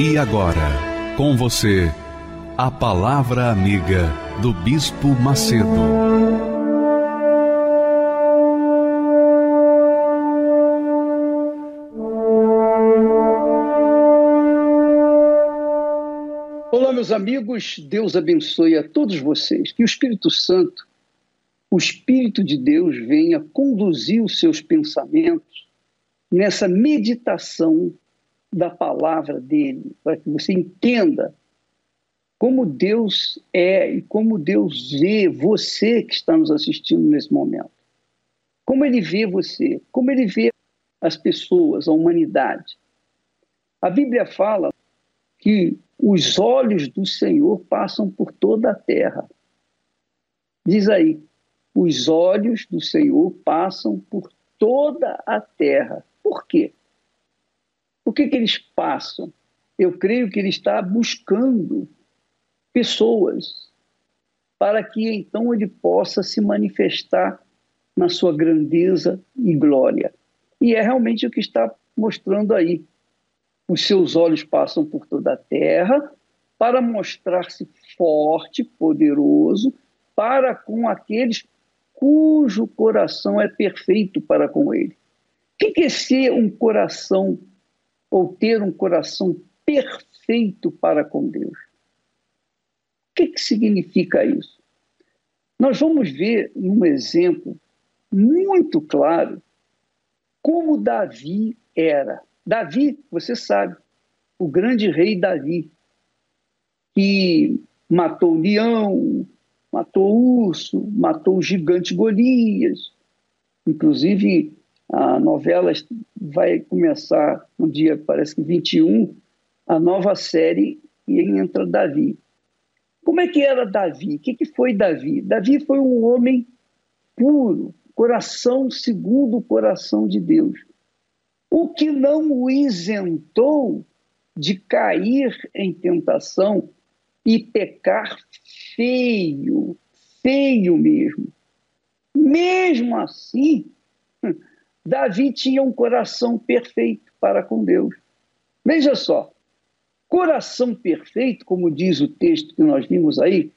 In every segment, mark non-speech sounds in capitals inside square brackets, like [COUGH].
E agora, com você, a Palavra Amiga do Bispo Macedo. Olá, meus amigos, Deus abençoe a todos vocês. Que o Espírito Santo, o Espírito de Deus, venha conduzir os seus pensamentos nessa meditação da palavra dele, para que você entenda como Deus é e como Deus vê você que está nos assistindo nesse momento. Como ele vê você, como ele vê as pessoas, a humanidade. A Bíblia fala que os olhos do Senhor passam por toda a terra. Diz aí, os olhos do Senhor passam por toda a terra. Por quê? Por que, que eles passam? Eu creio que ele está buscando pessoas para que então ele possa se manifestar na sua grandeza e glória. E é realmente o que está mostrando aí. Os seus olhos passam por toda a terra para mostrar-se forte, poderoso, para com aqueles cujo coração é perfeito para com ele. O que é ser um coração ou ter um coração perfeito para com Deus. O que, que significa isso? Nós vamos ver num exemplo muito claro como Davi era. Davi, você sabe, o grande rei Davi, que matou o leão, matou o urso, matou o gigante Golias. Inclusive, a novela vai começar no dia, parece que 21, a nova série e entra Davi. Como é que era Davi? O que, que foi Davi? Davi foi um homem puro, coração segundo o coração de Deus. O que não o isentou de cair em tentação e pecar feio, feio mesmo. Mesmo assim, Davi tinha um coração perfeito para com Deus. Veja só, coração perfeito, como diz o texto que nós vimos aí,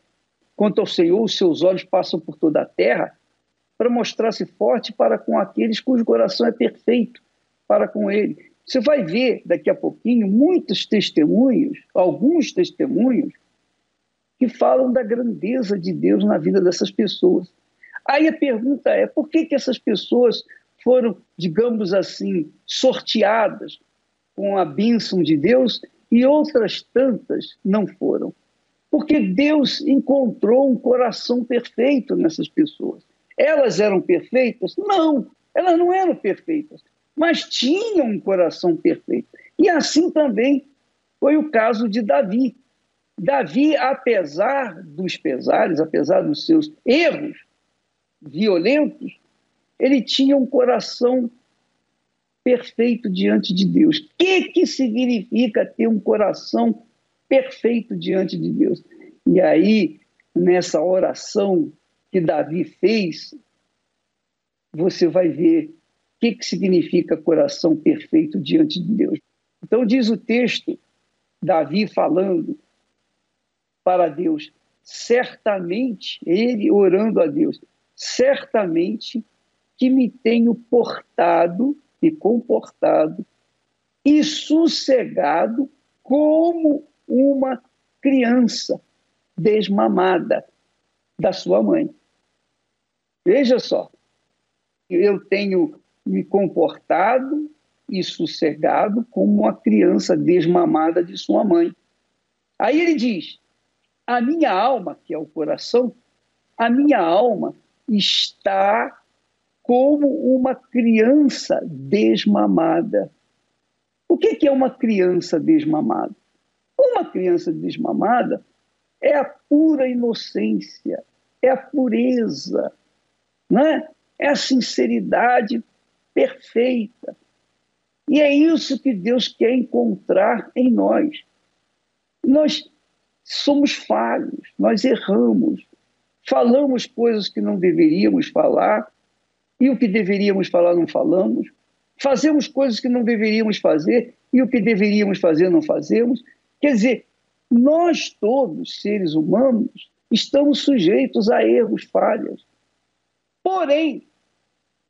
quanto ao Senhor, os seus olhos passam por toda a terra para mostrar-se forte para com aqueles cujo coração é perfeito para com ele. Você vai ver daqui a pouquinho muitos testemunhos, alguns testemunhos, que falam da grandeza de Deus na vida dessas pessoas. Aí a pergunta é: por que, que essas pessoas foram, digamos assim, sorteadas com a bênção de Deus e outras tantas não foram. Porque Deus encontrou um coração perfeito nessas pessoas. Elas eram perfeitas? Não, elas não eram perfeitas, mas tinham um coração perfeito. E assim também foi o caso de Davi. Davi, apesar dos pesares, apesar dos seus erros violentos, ele tinha um coração perfeito diante de Deus. O que, que significa ter um coração perfeito diante de Deus? E aí, nessa oração que Davi fez, você vai ver o que, que significa coração perfeito diante de Deus. Então, diz o texto, Davi falando para Deus, certamente, ele orando a Deus, certamente que me tenho portado e comportado e sossegado como uma criança desmamada da sua mãe. Veja só, eu tenho me comportado e sossegado como uma criança desmamada de sua mãe. Aí ele diz: a minha alma, que é o coração, a minha alma está como uma criança desmamada. O que é uma criança desmamada? Uma criança desmamada é a pura inocência, é a pureza, né? é a sinceridade perfeita. E é isso que Deus quer encontrar em nós. Nós somos falhos, nós erramos, falamos coisas que não deveríamos falar, e o que deveríamos falar não falamos, fazemos coisas que não deveríamos fazer, e o que deveríamos fazer não fazemos. Quer dizer, nós todos, seres humanos, estamos sujeitos a erros, falhas. Porém,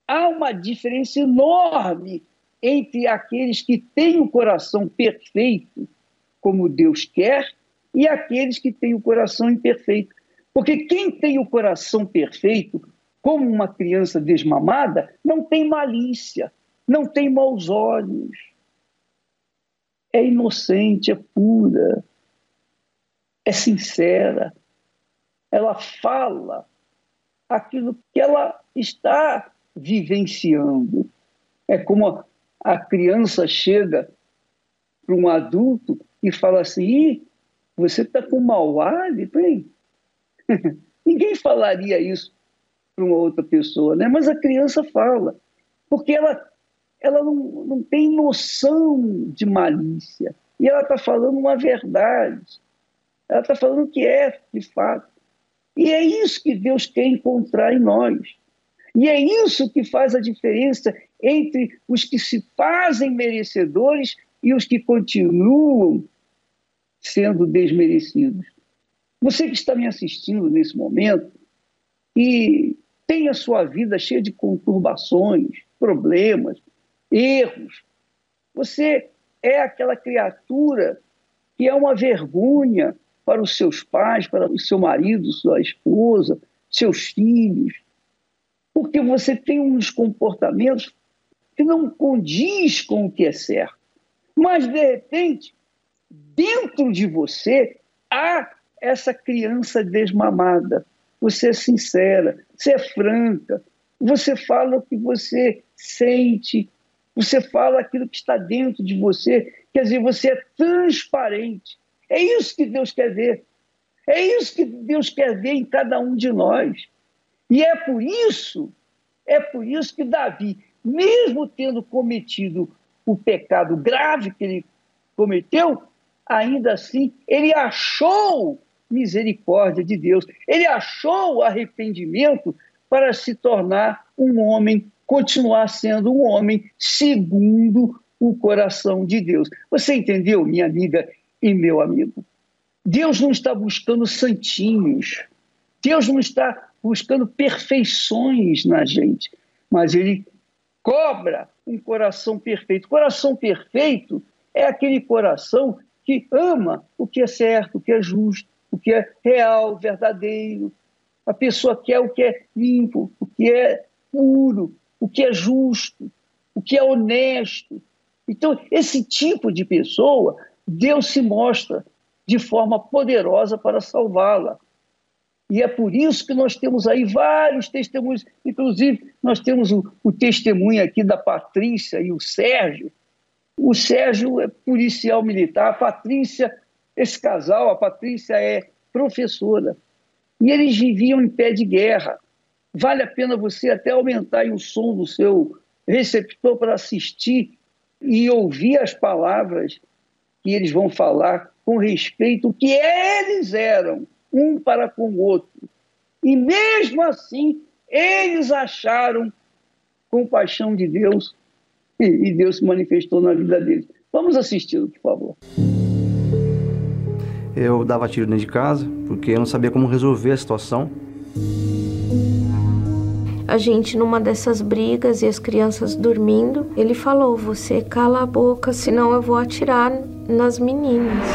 há uma diferença enorme entre aqueles que têm o coração perfeito, como Deus quer, e aqueles que têm o coração imperfeito. Porque quem tem o coração perfeito, como uma criança desmamada, não tem malícia, não tem maus olhos. É inocente, é pura, é sincera. Ela fala aquilo que ela está vivenciando. É como a criança chega para um adulto e fala assim: você está com mau hálito, hein? [LAUGHS] Ninguém falaria isso para uma outra pessoa, né? mas a criança fala, porque ela, ela não, não tem noção de malícia. E ela está falando uma verdade. Ela está falando o que é, de fato. E é isso que Deus quer encontrar em nós. E é isso que faz a diferença entre os que se fazem merecedores e os que continuam sendo desmerecidos. Você que está me assistindo nesse momento e tem a sua vida cheia de conturbações, problemas, erros, você é aquela criatura que é uma vergonha para os seus pais, para o seu marido, sua esposa, seus filhos, porque você tem uns comportamentos que não condiz com o que é certo. Mas, de repente, dentro de você há essa criança desmamada. Você é sincera, você é franca, você fala o que você sente, você fala aquilo que está dentro de você, quer dizer, você é transparente. É isso que Deus quer ver. É isso que Deus quer ver em cada um de nós. E é por isso, é por isso que Davi, mesmo tendo cometido o pecado grave que ele cometeu, ainda assim, ele achou misericórdia de Deus, ele achou arrependimento para se tornar um homem, continuar sendo um homem segundo o coração de Deus. Você entendeu, minha amiga e meu amigo? Deus não está buscando santinhos, Deus não está buscando perfeições na gente, mas Ele cobra um coração perfeito. Coração perfeito é aquele coração que ama o que é certo, o que é justo, o que é real, verdadeiro. A pessoa quer o que é limpo, o que é puro, o que é justo, o que é honesto. Então, esse tipo de pessoa, Deus se mostra de forma poderosa para salvá-la. E é por isso que nós temos aí vários testemunhos, inclusive nós temos o, o testemunho aqui da Patrícia e o Sérgio, o Sérgio é policial militar, a Patrícia, esse casal, a Patrícia é professora. E eles viviam em pé de guerra. Vale a pena você até aumentar o som do seu receptor para assistir e ouvir as palavras que eles vão falar com respeito ao que eles eram, um para com o outro. E mesmo assim, eles acharam compaixão de Deus e Deus se manifestou na vida deles. Vamos assisti-lo, por favor. Eu dava tiro dentro de casa porque eu não sabia como resolver a situação. A gente numa dessas brigas e as crianças dormindo, ele falou: "Você cala a boca, senão eu vou atirar nas meninas".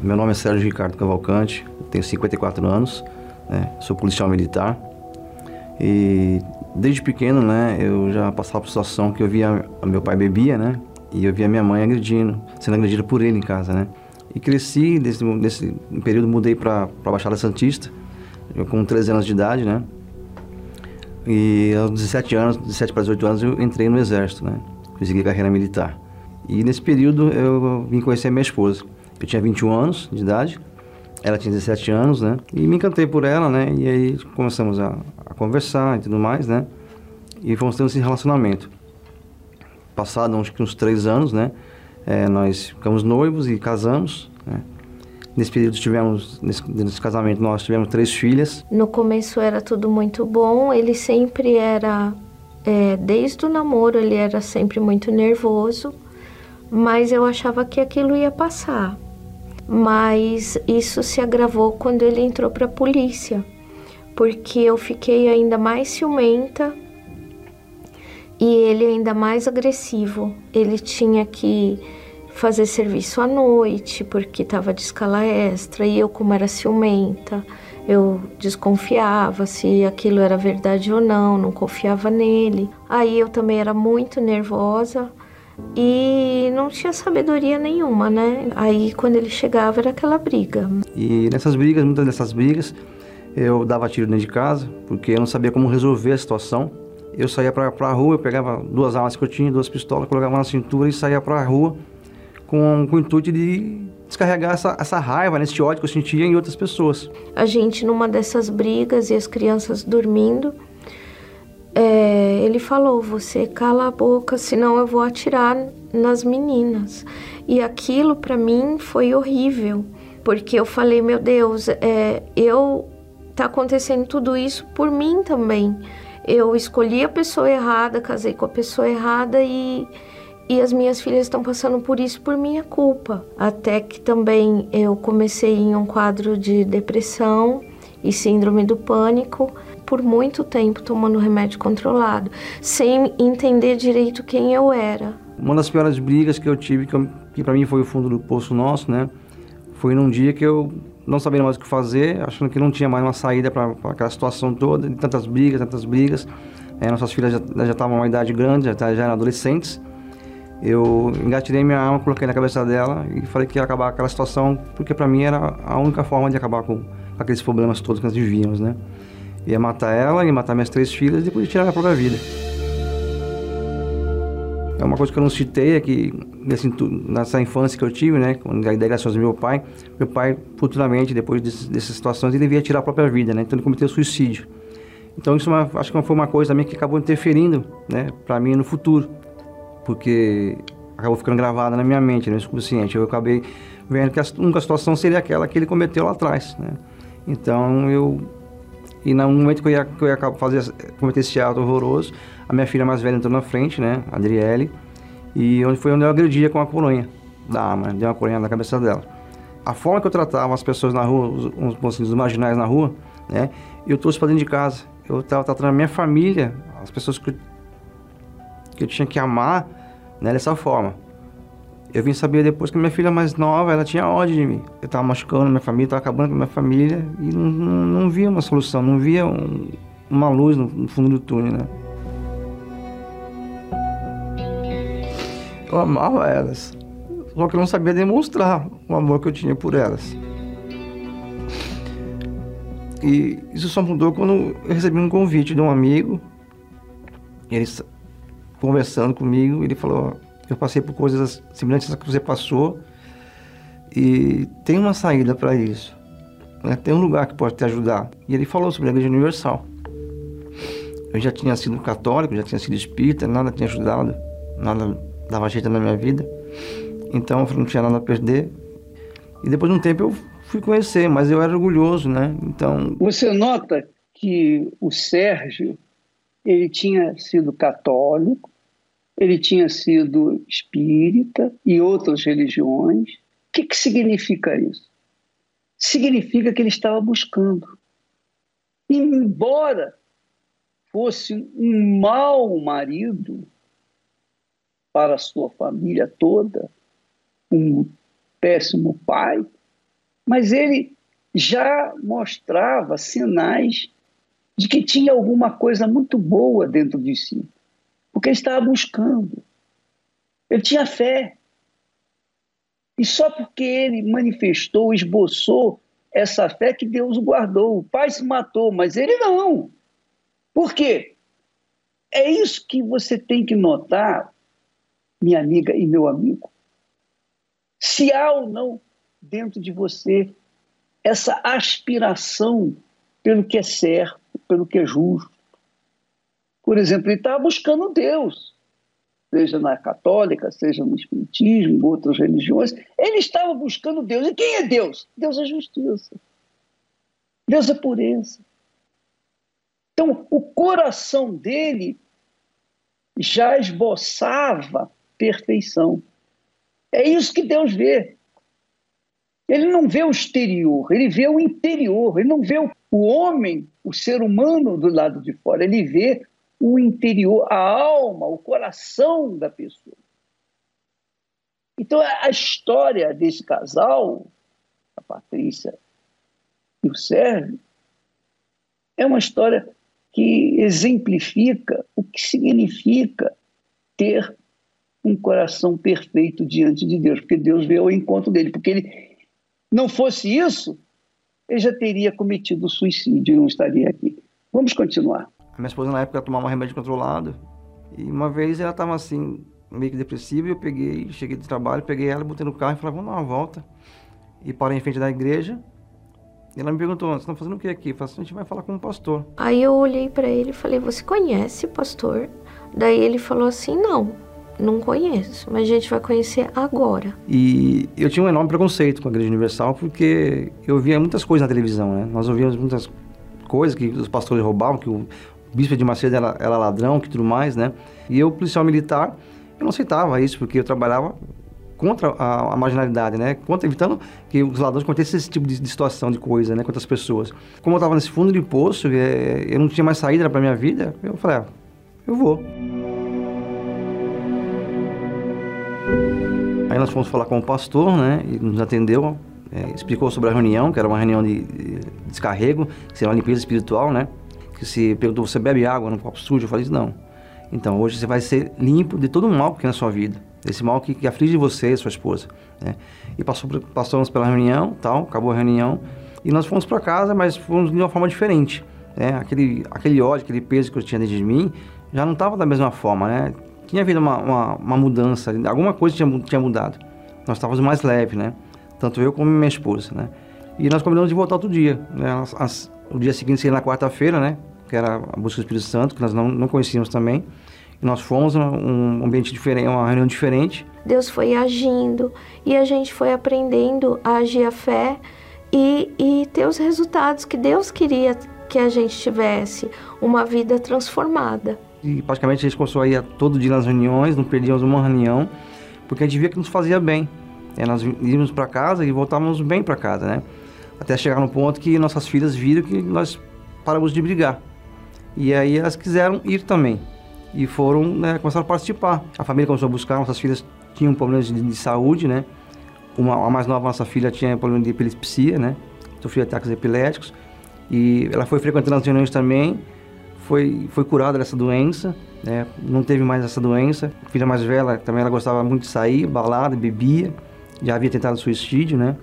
Meu nome é Sérgio Ricardo Cavalcante, tenho 54 anos, né? sou policial militar e desde pequeno, né, eu já passava por situação que eu via meu pai bebia, né, e eu via minha mãe agredindo, sendo agredida por ele em casa, né. E cresci, nesse, nesse período mudei para a Baixada Santista, eu com 13 anos de idade, né. E aos 17 anos, 17 para 18 anos, eu entrei no exército, né. Consegui carreira militar. E nesse período eu vim conhecer minha esposa. Eu tinha 21 anos de idade, ela tinha 17 anos, né? E me encantei por ela, né? E aí começamos a, a conversar e tudo mais, né? E fomos tendo esse relacionamento. Passado uns, uns três anos, né? É, nós ficamos noivos e casamos, né? Nesse período tivemos, nesse, nesse, casamento nós tivemos três filhas. No começo era tudo muito bom, ele sempre era, é, desde o namoro ele era sempre muito nervoso, mas eu achava que aquilo ia passar. Mas isso se agravou quando ele entrou para a polícia, porque eu fiquei ainda mais ciumenta e ele ainda mais agressivo. Ele tinha que fazer serviço à noite, porque estava de escala extra, e eu, como era ciumenta, eu desconfiava se aquilo era verdade ou não, não confiava nele. Aí eu também era muito nervosa e não tinha sabedoria nenhuma, né? Aí quando ele chegava era aquela briga. E nessas brigas, muitas dessas brigas, eu dava tiro dentro de casa, porque eu não sabia como resolver a situação. Eu saía para a rua, eu pegava duas armas que eu tinha, duas pistolas, colocava na cintura e saía para a rua com, com o intuito de descarregar essa, essa raiva, nesse ódio que eu sentia em outras pessoas. A gente, numa dessas brigas e as crianças dormindo, é, ele falou: Você cala a boca, senão eu vou atirar nas meninas. E aquilo para mim foi horrível, porque eu falei: Meu Deus, é, eu tá acontecendo tudo isso por mim também. Eu escolhi a pessoa errada, casei com a pessoa errada e e as minhas filhas estão passando por isso por minha culpa. Até que também eu comecei em um quadro de depressão e síndrome do pânico por muito tempo tomando remédio controlado, sem entender direito quem eu era. Uma das piores brigas que eu tive, que, que para mim foi o fundo do poço nosso, né? Foi num dia que eu não sabia mais o que fazer, achando que não tinha mais uma saída para aquela situação toda, de tantas brigas, tantas brigas. É, nossas filhas já estavam uma idade grande, já, já eram adolescentes eu engatilhei minha arma, coloquei na cabeça dela e falei que ia acabar aquela situação, porque para mim era a única forma de acabar com aqueles problemas todos que nós vivíamos, né? Ia matar ela, ia matar minhas três filhas e depois tirar minha própria vida. É uma coisa que eu não citei é que nessa infância que eu tive, né, com a delegação do meu pai, meu pai futuramente, depois desse, dessas situações, ele ia tirar a própria vida, né? Então ele cometeu suicídio. Então isso é uma, acho que foi uma coisa também que acabou interferindo, né, para mim no futuro porque acabou ficando gravada na minha mente, no subconsciente. Eu acabei vendo que a única situação seria aquela que ele cometeu lá atrás, né? Então eu e no momento que eu ia, que eu ia fazer, cometer esse ato horroroso, a minha filha mais velha entrou na frente, né, a Adriele, e onde foi onde eu agredia com a coronha da arma, dei uma coronha na cabeça dela. A forma que eu tratava as pessoas na rua, os, os, marginais na rua, né, eu trouxe para dentro de casa. Eu estava tratando a minha família, as pessoas que que eu tinha que amar né, dessa forma. Eu vim saber depois que minha filha mais nova, ela tinha ódio de mim. Eu estava machucando minha família, estava acabando com minha família e não, não, não via uma solução, não via um, uma luz no, no, fundo do túnel, né? Eu amava elas, só que eu não sabia demonstrar o amor que eu tinha por elas. E isso só mudou quando eu recebi um convite de um amigo. Ele conversando comigo, ele falou: Eu passei por coisas semelhantes às que você passou e tem uma saída para isso. Né? Tem um lugar que pode te ajudar. E ele falou sobre a Igreja Universal. Eu já tinha sido católico, já tinha sido espírita, nada tinha ajudado, nada dava jeito na minha vida. Então eu não tinha nada a perder. E depois de um tempo eu fui conhecer, mas eu era orgulhoso, né? Então. Você nota que o Sérgio ele tinha sido católico, ele tinha sido espírita e outras religiões. O que, que significa isso? Significa que ele estava buscando. Embora fosse um mau marido para a sua família toda, um péssimo pai, mas ele já mostrava sinais de que tinha alguma coisa muito boa dentro de si porque ele estava buscando. Ele tinha fé. E só porque ele manifestou, esboçou essa fé que Deus o guardou. O pai se matou, mas ele não. Por quê? É isso que você tem que notar minha amiga e meu amigo. Se há ou não dentro de você essa aspiração pelo que é certo, pelo que é justo. Por exemplo, ele estava buscando Deus, seja na católica, seja no espiritismo, outras religiões. Ele estava buscando Deus. E quem é Deus? Deus é justiça. Deus é pureza. Então, o coração dele já esboçava perfeição. É isso que Deus vê. Ele não vê o exterior, ele vê o interior, ele não vê o homem, o ser humano do lado de fora, ele vê o interior, a alma, o coração da pessoa. Então, a história desse casal, a Patrícia e o Sérgio, é uma história que exemplifica o que significa ter um coração perfeito diante de Deus, porque Deus veio ao encontro dele, porque ele não fosse isso, ele já teria cometido suicídio e não estaria aqui. Vamos continuar. A minha esposa na época tomava um remédio controlado e uma vez ela estava assim meio que depressiva e eu peguei, cheguei do trabalho, peguei ela, botei no carro e falei, vamos dar uma volta. E parei em frente da igreja e ela me perguntou, você está fazendo o que aqui? Eu falei assim, a gente vai falar com o pastor. Aí eu olhei para ele e falei, você conhece o pastor? Daí ele falou assim, não, não conheço, mas a gente vai conhecer agora. E eu tinha um enorme preconceito com a Igreja Universal porque eu via muitas coisas na televisão, né? Nós ouvíamos muitas coisas que os pastores roubavam, que o bispo de Macedo era, era ladrão, que tudo mais, né? E eu, policial militar, eu não aceitava isso porque eu trabalhava contra a, a, marginalidade, né? Contra, evitando que os ladrões cometessem esse tipo de, de, situação, de coisa, né? Contra as pessoas. Como eu estava nesse fundo de poço, é, eu não tinha mais saída para minha vida, eu falei, ah, eu vou. Aí nós fomos falar com o pastor, né? E nos atendeu, é, explicou sobre a reunião, que era uma reunião de, de descarrego, que seria uma limpeza espiritual, né? Se perguntou, você bebe água no copo sujo? Eu falei, não. Então, hoje você vai ser limpo de todo o mal que tem na sua vida. Esse mal que, que aflige você e sua esposa, né? E passou, passamos pela reunião, tal, acabou a reunião. E nós fomos para casa, mas fomos de uma forma diferente. Né? Aquele, aquele ódio, aquele peso que eu tinha dentro de mim, já não estava da mesma forma, né? tinha havido uma, uma, uma, mudança, alguma coisa tinha, tinha mudado. Nós estávamos mais leves, né? Tanto eu como minha esposa, né? E nós combinamos de voltar outro dia, né? As, as, o dia seguinte seria na quarta-feira, né? Que era a busca do Espírito Santo, que nós não, não conhecíamos também. E nós fomos um ambiente diferente, uma reunião diferente. Deus foi agindo e a gente foi aprendendo a agir a fé e, e ter os resultados que Deus queria que a gente tivesse, uma vida transformada e praticamente a gente começou a ir todo dia nas reuniões, não perdíamos uma reunião, porque a gente via que nos fazia bem. É, nós íamos para casa e voltávamos bem para casa, né? Até chegar no ponto que nossas filhas viram que nós paramos de brigar. E aí elas quiseram ir também. E foram, né, começaram a participar. A família começou a buscar, nossas filhas tinham problemas de, de saúde, né? Uma, a mais nova, nossa filha, tinha problema de epilepsia, né? Sofria ataques epiléticos. E ela foi frequentando as reuniões também foi, foi curada dessa doença, né? não teve mais essa doença. A filha mais velha também ela gostava muito de sair, balada, bebia, já havia tentado suicídio, né?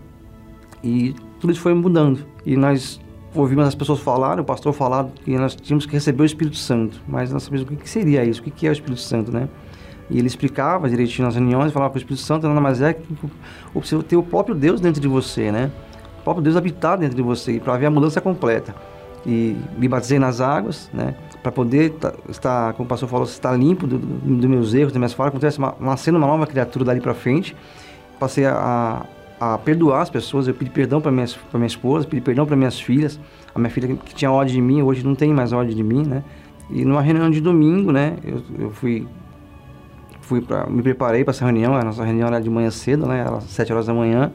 E tudo isso foi mudando. E nós ouvimos as pessoas falarem, o pastor falar que nós tínhamos que receber o Espírito Santo, mas nós sabíamos o que seria isso, o que é o Espírito Santo, né? E ele explicava direitinho nas reuniões, falava que o Espírito Santo nada mais é que você ter o próprio Deus dentro de você, né? O próprio Deus habitar dentro de você, para haver a mudança completa e me batizei nas águas, né? Para poder estar, como o pastor falou, estar limpo dos do meus erros, das minhas falhas, acontece uma, nascendo uma nova criatura dali para frente. Passei a, perdoar as pessoas, eu pedi perdão para minha, minha esposa, pedi perdão para minhas filhas. A minha filha que tinha ódio de mim, hoje não tem mais ódio de mim, né? E numa reunião de domingo, né? Eu, eu fui fui para me preparei para essa reunião, a nossa reunião era de manhã cedo, né? Era sete horas da manhã.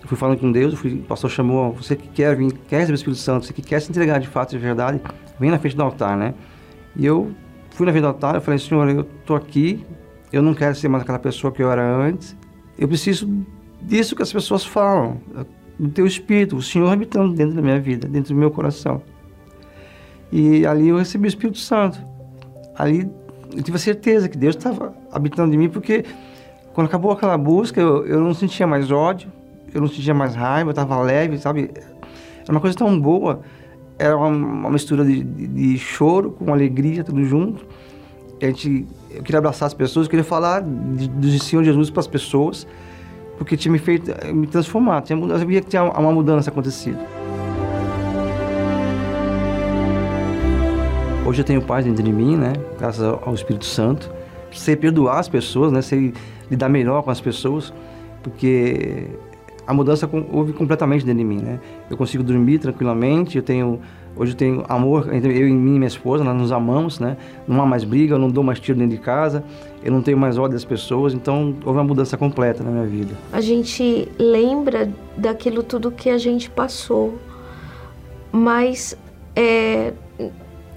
Eu fui falando com Deus, fui, o pastor chamou, você que quer vir, quer receber o Espírito Santo, você que quer se entregar de fato e de verdade, vem na frente do altar, né? E eu fui na frente do altar, eu falei, Senhor, eu tô aqui, eu não quero ser mais aquela pessoa que eu era antes, eu preciso disso que as pessoas falam, do teu Espírito, o Senhor habitando dentro da minha vida, dentro do meu coração. E ali eu recebi o Espírito Santo. Ali eu tive a certeza que Deus estava habitando em mim, porque quando acabou aquela busca, eu, eu não sentia mais ódio, eu não sentia mais raiva, eu estava leve, sabe? Era uma coisa tão boa. Era uma, uma mistura de, de, de, choro com alegria, tudo junto. a gente, eu queria abraçar as pessoas, eu queria falar do Senhor Jesus para as pessoas, porque tinha me feito me transformar, tinha, eu sabia que tinha uma mudança acontecido. Hoje eu tenho paz dentro de mim, né? Graças ao Espírito Santo. Sei perdoar as pessoas, né? Sei lidar melhor com as pessoas, porque a mudança houve completamente dentro de mim, né? Eu consigo dormir tranquilamente, eu tenho hoje eu tenho amor entre eu e minha esposa, nós nos amamos, né? Não há mais briga, eu não dou mais tiro dentro de casa, eu não tenho mais ódio das pessoas, então houve uma mudança completa na minha vida. A gente lembra daquilo tudo que a gente passou, mas é,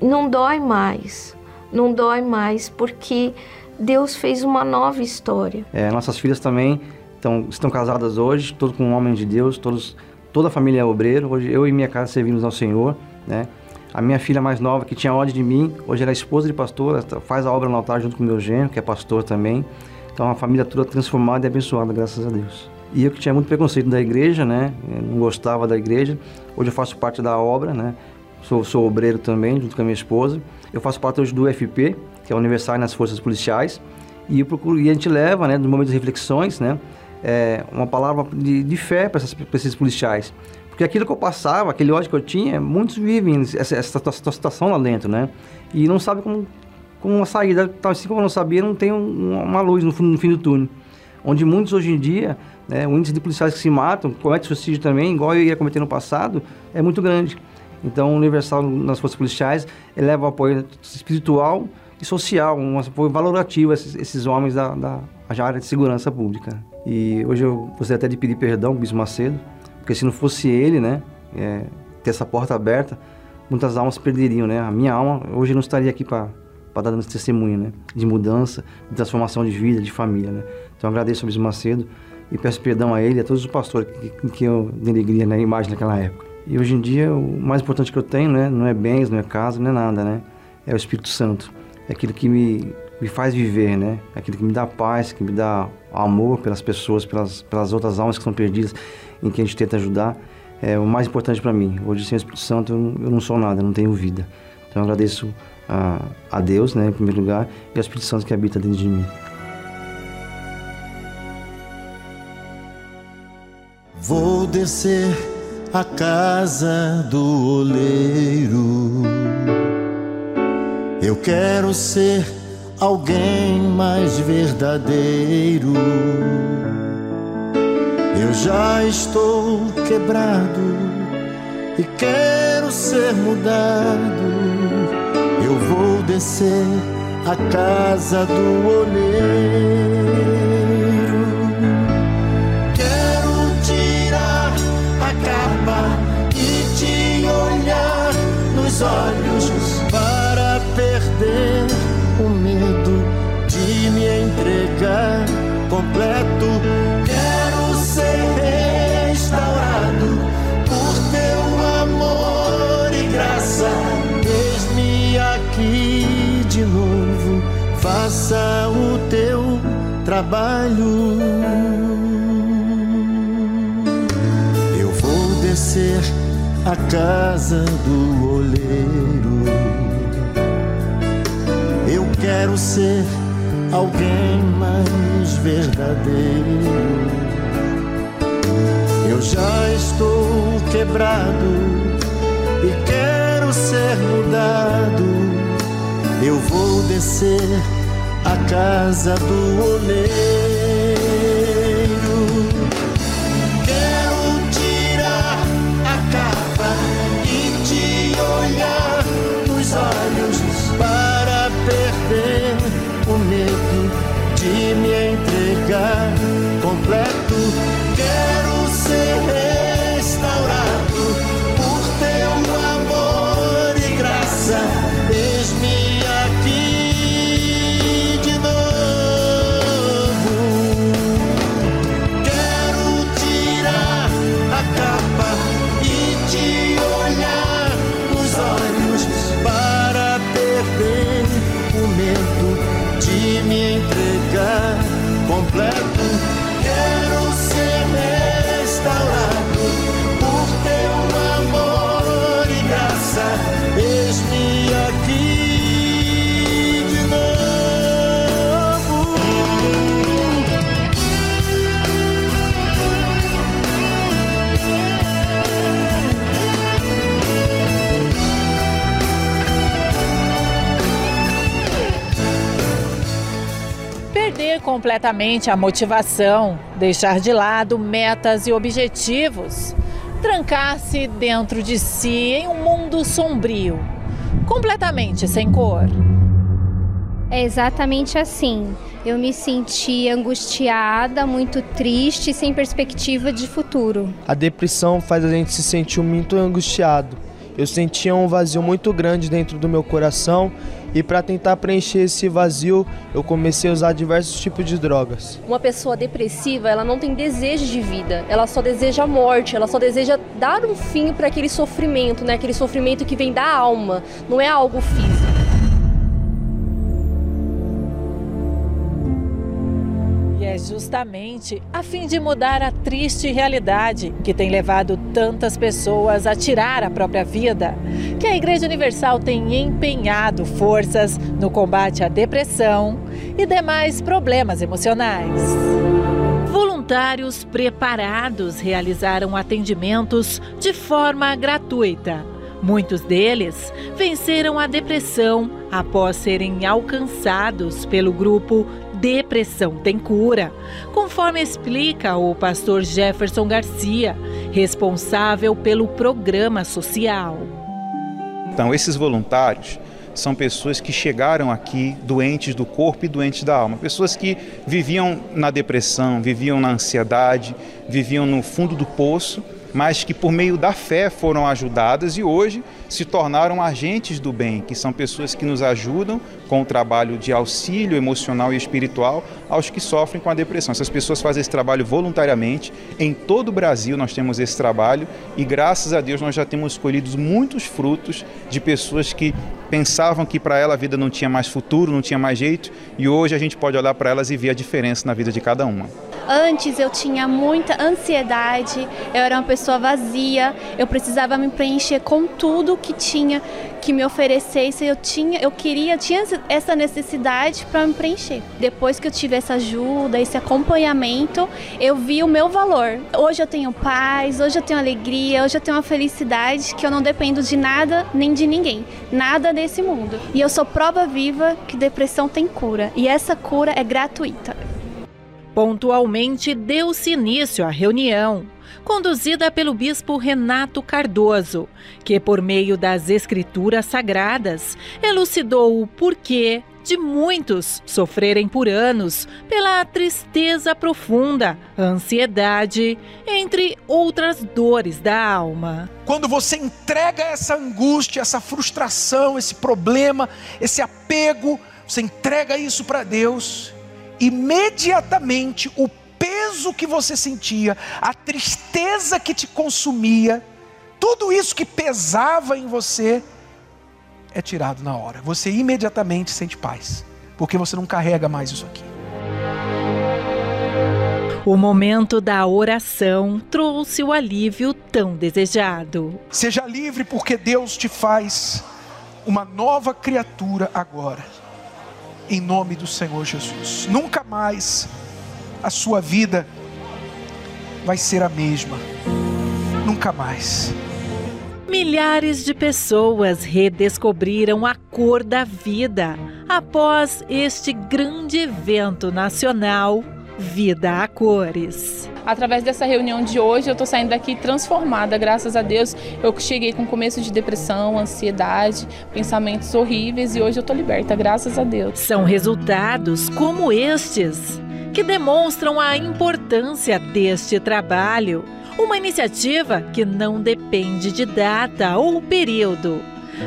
não dói mais, não dói mais porque Deus fez uma nova história. É, nossas filhas também estão, estão casadas hoje, todos com homens de Deus, todos, toda a família é obreiro. Hoje eu e minha casa servimos ao Senhor, né? A minha filha mais nova, que tinha ódio de mim, hoje ela é esposa de pastor, faz a obra no altar junto com meu genro, que é pastor também. Então a família toda transformada e abençoada, graças a Deus. E eu que tinha muito preconceito da igreja, né? Eu não gostava da igreja. Hoje eu faço parte da obra, né? Sou, sou obreiro também, junto com a minha esposa. Eu faço parte hoje do UFP, que é o Aniversário nas Forças Policiais. E, procuro, e a gente leva, né, no momento das reflexões, né, é, uma palavra de, de fé para esses policiais. Porque aquilo que eu passava, aquele ódio que eu tinha, muitos vivem essa, essa, essa situação lá dentro, né? E não sabem como, como uma saída. Tal assim como eu não sabia, não tem um, uma luz no, no, fim do túnel. Onde muitos hoje em dia, né, o índice de policiais que se matam, comete suicídio também, igual eu ia cometer no passado, é muito grande. Então, o Universal nas Forças Policiais eleva o apoio espiritual e social, um apoio valorativo a esses, esses homens da, da, área de segurança pública. E hoje eu gostaria até de pedir perdão Bispo Macedo, porque se não fosse ele, né, é, ter essa porta aberta, muitas almas perderiam, né? A minha alma hoje não estaria aqui para dar dando esse testemunho, né? De mudança, de transformação de vida, de família, né? Então agradeço ao Bispo Macedo e peço perdão a ele e a todos os pastores que, que eu denegria na imagem naquela época. E hoje em dia o mais importante que eu tenho, né, não é bens, não é casa, não é nada, né? É o Espírito Santo. É aquilo que me, me faz viver, né? É aquilo que me dá paz, que me dá amor pelas pessoas, pelas, pelas outras almas que estão perdidas, em que a gente tenta ajudar. É o mais importante para mim. Hoje sem o Espírito Santo eu não, sou nada, não tenho vida. Então eu agradeço a, a Deus, né, em primeiro lugar, e ao Espírito Santo que habita dentro de mim. Vou descer a casa do oleiro. Eu quero ser alguém mais verdadeiro. Já estou quebrado e quero ser mudado. Eu vou descer a casa do oleiro. os olhos para perder o medo de me entregar completo. Faça o teu trabalho. Eu vou descer a casa do oleiro. Eu quero ser alguém mais verdadeiro. Eu já estou quebrado e quero ser mudado. Eu vou descer a casa do oleiro. olhos para perder o medo de me entregar completo. Completamente a motivação, deixar de lado metas e objetivos, trancar-se dentro de si em um mundo sombrio, completamente sem cor. É exatamente assim. Eu me senti angustiada, muito triste, sem perspectiva de futuro. A depressão faz a gente se sentir muito angustiado. Eu sentia um vazio muito grande dentro do meu coração e para tentar preencher esse vazio, eu comecei a usar diversos tipos de drogas. Uma pessoa depressiva, ela não tem desejo de vida, ela só deseja a morte, ela só deseja dar um fim para aquele sofrimento, né? Aquele sofrimento que vem da alma, não é algo físico. Justamente a fim de mudar a triste realidade que tem levado tantas pessoas a tirar a própria vida, que a Igreja Universal tem empenhado forças no combate à depressão e demais problemas emocionais. Voluntários preparados realizaram atendimentos de forma gratuita. Muitos deles venceram a depressão após serem alcançados pelo grupo depressão tem cura, conforme explica o pastor Jefferson Garcia, responsável pelo programa social. Então, esses voluntários são pessoas que chegaram aqui doentes do corpo e doentes da alma, pessoas que viviam na depressão, viviam na ansiedade, viviam no fundo do poço mas que por meio da fé foram ajudadas e hoje se tornaram agentes do bem, que são pessoas que nos ajudam com o trabalho de auxílio emocional e espiritual aos que sofrem com a depressão. Essas pessoas fazem esse trabalho voluntariamente. Em todo o Brasil nós temos esse trabalho e graças a Deus nós já temos colhido muitos frutos de pessoas que pensavam que para ela a vida não tinha mais futuro, não tinha mais jeito e hoje a gente pode olhar para elas e ver a diferença na vida de cada uma. Antes eu tinha muita ansiedade, eu era uma pessoa vazia, eu precisava me preencher com tudo que tinha que me oferecesse, eu tinha, eu queria, tinha essa necessidade para me preencher. Depois que eu tive essa ajuda, esse acompanhamento, eu vi o meu valor. Hoje eu tenho paz, hoje eu tenho alegria, hoje eu tenho uma felicidade que eu não dependo de nada nem de ninguém, nada desse mundo. E eu sou prova viva que depressão tem cura, e essa cura é gratuita. Pontualmente deu-se início à reunião, conduzida pelo bispo Renato Cardoso, que, por meio das escrituras sagradas, elucidou o porquê de muitos sofrerem por anos pela tristeza profunda, ansiedade, entre outras dores da alma. Quando você entrega essa angústia, essa frustração, esse problema, esse apego, você entrega isso para Deus imediatamente o peso que você sentia, a tristeza que te consumia, tudo isso que pesava em você é tirado na hora. Você imediatamente sente paz, porque você não carrega mais isso aqui. O momento da oração trouxe o alívio tão desejado. Seja livre, porque Deus te faz uma nova criatura agora em nome do Senhor Jesus. Nunca mais a sua vida vai ser a mesma. Nunca mais. Milhares de pessoas redescobriram a cor da vida após este grande evento nacional Vida a Cores. Através dessa reunião de hoje, eu estou saindo daqui transformada, graças a Deus. Eu cheguei com começo de depressão, ansiedade, pensamentos horríveis e hoje eu estou liberta, graças a Deus. São resultados como estes que demonstram a importância deste trabalho. Uma iniciativa que não depende de data ou período.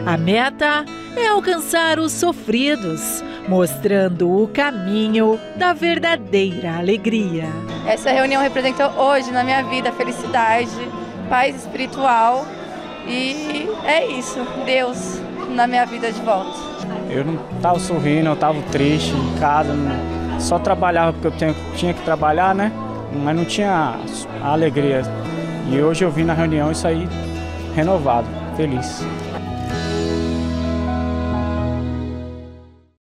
A meta alcançar os sofridos, mostrando o caminho da verdadeira alegria. Essa reunião representou hoje na minha vida felicidade, paz espiritual e é isso, Deus na minha vida de volta. Eu não estava sorrindo, eu estava triste em casa, só trabalhava porque eu tinha, tinha que trabalhar, né? Mas não tinha a alegria. E hoje eu vim na reunião e saí renovado, feliz.